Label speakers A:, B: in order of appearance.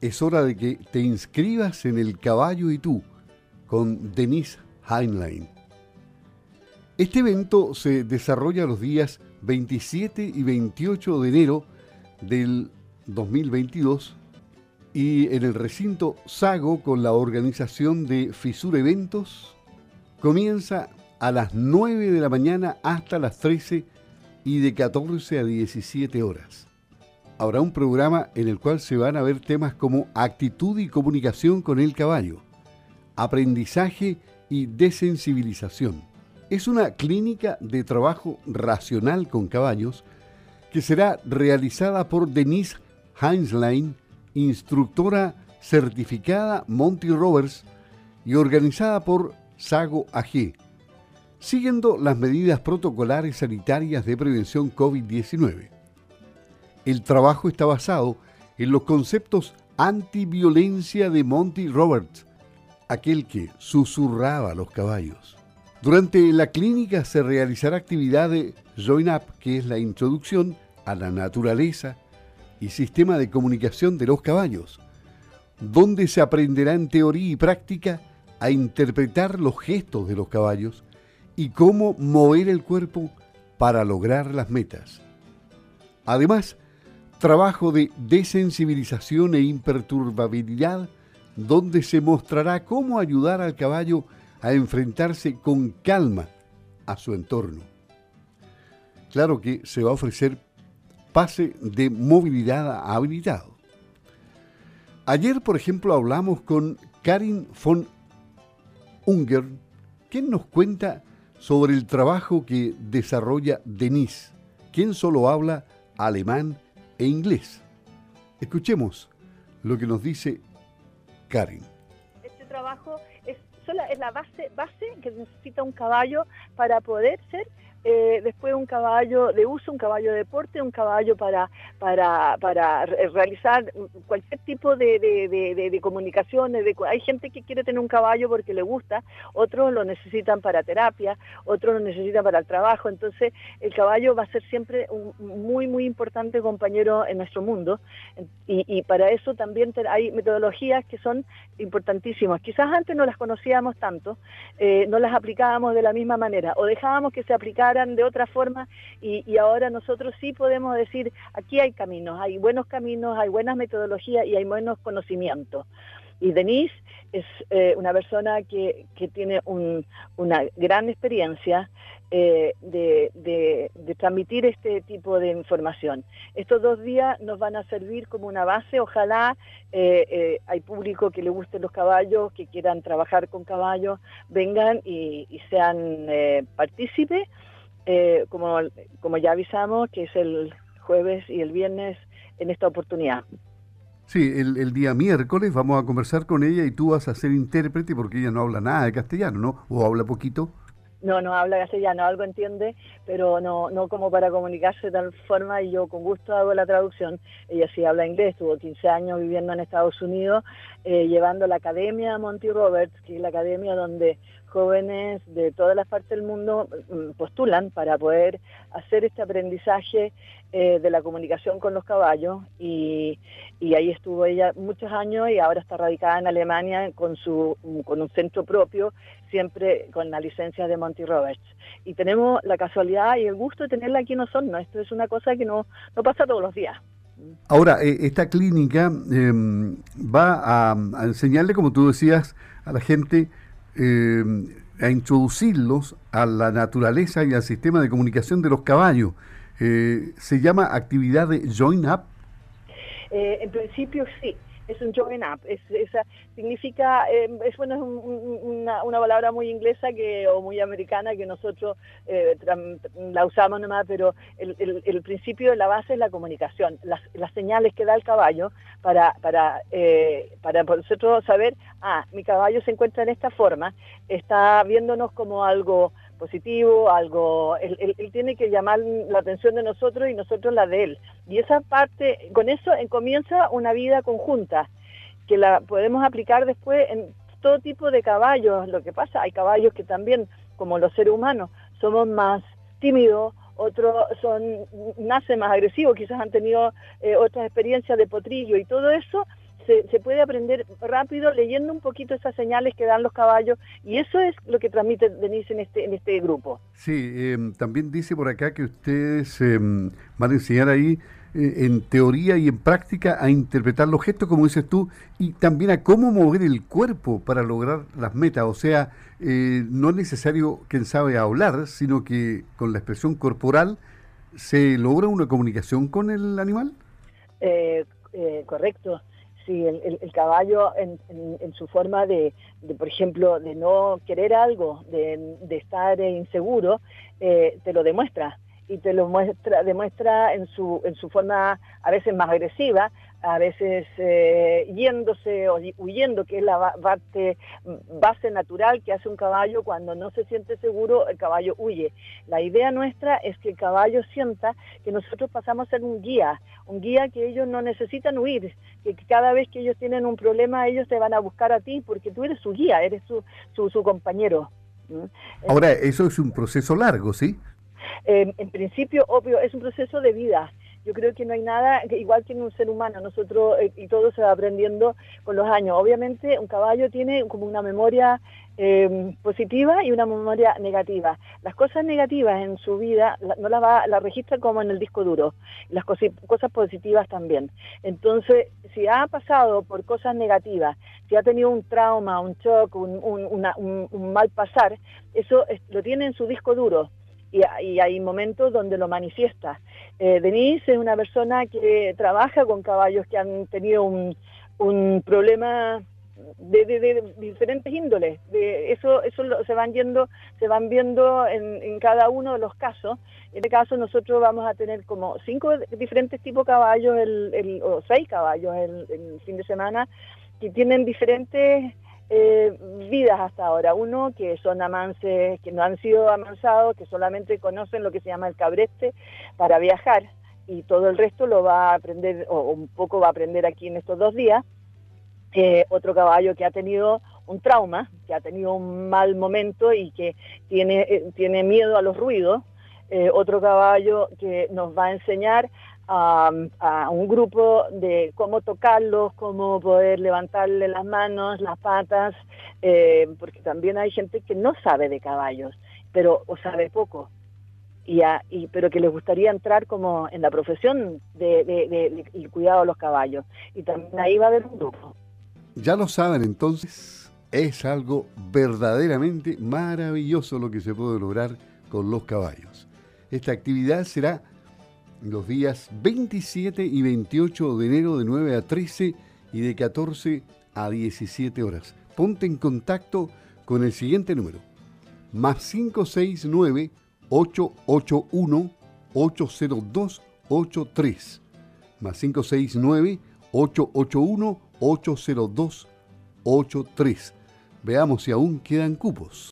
A: es hora de que te inscribas en El Caballo y tú con Denise Heinlein. Este evento se desarrolla los días 27 y 28 de enero del 2022 y en el recinto Sago con la organización de Fisur Eventos comienza a las 9 de la mañana hasta las 13 y de 14 a 17 horas. Habrá un programa en el cual se van a ver temas como actitud y comunicación con el caballo, aprendizaje y desensibilización. Es una clínica de trabajo racional con caballos que será realizada por Denise Heinzlein, instructora certificada Monty Roberts y organizada por Sago AG, siguiendo las medidas protocolares sanitarias de prevención COVID-19. El trabajo está basado en los conceptos antiviolencia de Monty Roberts, aquel que susurraba a los caballos. Durante la clínica se realizará actividad de Join Up, que es la introducción a la naturaleza y sistema de comunicación de los caballos, donde se aprenderá en teoría y práctica a interpretar los gestos de los caballos y cómo mover el cuerpo para lograr las metas. Además, trabajo de desensibilización e imperturbabilidad, donde se mostrará cómo ayudar al caballo a enfrentarse con calma a su entorno. Claro que se va a ofrecer pase de movilidad habilitado. Ayer, por ejemplo, hablamos con Karin von Unger, quien nos cuenta sobre el trabajo que desarrolla Denise, quien solo habla alemán e inglés. Escuchemos lo que nos dice Karin.
B: Este trabajo es la base, base que necesita un caballo para poder ser eh, después un caballo de uso, un caballo de deporte, un caballo para, para, para realizar cualquier tipo de, de, de, comunicaciones. hay gente que quiere tener un caballo porque le gusta, otros lo necesitan para terapia, otros lo necesitan para el trabajo. Entonces, el caballo va a ser siempre un muy, muy importante compañero en nuestro mundo. Y, para eso también hay metodologías que son importantísimas. Quizás antes no las conocíamos tanto, eh, no las aplicábamos de la misma manera o dejábamos que se de otra forma y, ahora nosotros sí podemos decir, aquí hay caminos, hay buenos caminos, hay buenas metodologías y hay buenos conocimientos. Y Denise es eh, una persona que, tiene una gran experiencia eh, de, transmitir este tipo de información. Estos dos días nos van a servir como una base, ojalá eh, hay público que le gusten los caballos, que quieran trabajar con caballos, vengan y, y sean partícipes eh, como, como ya avisamos, que es el jueves y el viernes en esta oportunidad.
A: Sí, el, día miércoles vamos a conversar con ella y tú vas a ser intérprete porque ella no habla nada de castellano, ¿no? ¿O habla poquito?
B: No, no habla castellano, algo entiende, pero no, no como para comunicarse de tal forma y yo con gusto hago la traducción. Ella sí habla inglés, tuvo 15 años viviendo en Estados Unidos, eh, llevando la academia Monty Roberts, que es la academia donde jóvenes de todas las partes del mundo mm, postulan para poder hacer este aprendizaje eh, de la comunicación con los caballos y, ahí estuvo ella muchos años y ahora está radicada en Alemania con, su, con un centro propio, siempre con la licencia de Monty Roberts. Y tenemos la casualidad y el gusto de tenerla aquí en Osorno. Esto es una cosa que no, no pasa todos los días.
A: Ahora, eh, esta clínica em, va a, a enseñarle, como tú decías, a la gente eh, a introducirlos a la naturaleza y al sistema de comunicación de los caballos. Eh, ¿Se llama actividad de Join Up?
B: Eh, en principio sí es un join up, significa, em, es bueno, es una, una, palabra muy inglesa que, o muy americana que nosotros eh, la usamos nomás, pero el, el, principio de la base es la comunicación, las, las señales que da el caballo para, para, eh, para nosotros saber, ah, mi caballo se encuentra en esta forma, está viéndonos como algo positivo, algo, él, tiene que llamar la atención de nosotros y nosotros la de él. Y esa parte, con eso comienza una vida conjunta, que la podemos aplicar después en todo tipo de caballos. Lo que pasa, hay caballos que también, como los seres humanos, somos más tímidos, otros son, nacen más agresivos, quizás han tenido eh, otras experiencias de potrillo y todo eso se, se, puede aprender rápido leyendo un poquito esas señales que dan los caballos y eso es lo que transmite Denise en este, en este grupo.
A: Sí, em, también dice por acá que ustedes em, van a enseñar ahí eh, en teoría y en práctica a interpretar los gestos, como dices tú, y también a cómo mover el cuerpo para lograr las metas. O sea, eh, no es necesario, quien sabe, hablar, sino que con la expresión corporal se logra una comunicación con el animal.
B: Eh, correcto. Sí, el, caballo en, su forma de, por ejemplo, de no querer algo, de, estar inseguro, te lo demuestra. Y te lo muestra, demuestra en su, en su forma a veces más agresiva, a veces eh, yéndose o huyendo, que es la parte base natural que hace un caballo cuando no se siente seguro, el caballo huye. La idea nuestra es que el caballo sienta que nosotros pasamos a ser un guía, un guía que ellos no necesitan huir, que cada vez que ellos tienen un problema ellos te van a buscar a ti porque tú eres su guía, eres su, su, su compañero.
A: Ahora, eso es un proceso largo, ¿sí?
B: Eh, en principio, obvio, es un proceso de vida. Yo creo que no hay nada, igual que en un ser humano, nosotros, eh, y todo se va aprendiendo con los años. Obviamente, un caballo tiene como una memoria em, positiva y una memoria negativa. Las cosas negativas en su vida no las va, la registra como en el disco duro, las cosas positivas también. Entonces, si ha pasado por cosas negativas, si ha tenido un trauma, un shock, un, un mal pasar, eso lo tiene en su disco duro y, hay momentos donde lo manifiesta. Eh, Denise es una persona que trabaja con caballos que han tenido un, un problema de, diferentes índoles. De eso eso se van yendo, se van viendo en, cada uno de los casos. En este caso nosotros vamos a tener como cinco diferentes tipos de caballos, el, o seis caballos el, el fin de semana, que tienen diferentes eh, vidas hasta ahora. Uno que son amances, que no han sido amansados, que solamente conocen lo que se llama el cabreste para viajar y todo el resto lo va a aprender, o un poco va a aprender aquí en estos dos días. Eh, otro caballo que ha tenido un trauma, que ha tenido un mal momento y que tiene, eh, tiene miedo a los ruidos. otro caballo que nos va a enseñar a, un grupo de cómo tocarlos, cómo poder levantarle las manos, las patas, eh, porque también hay gente que no sabe de caballos, pero o sabe poco. Y, y, pero que les gustaría entrar como en la profesión de, de, cuidado de los caballos. Y también ahí va a haber un grupo.
A: Ya lo saben entonces, es algo verdaderamente maravilloso lo que se puede lograr con los caballos. Esta actividad será los días 27 y 28 de enero de 9 a 13 y de 14 a 17 horas. Ponte en contacto con el siguiente número, más 569 881 80283 más 569 881 80283 Veamos si aún quedan cupos.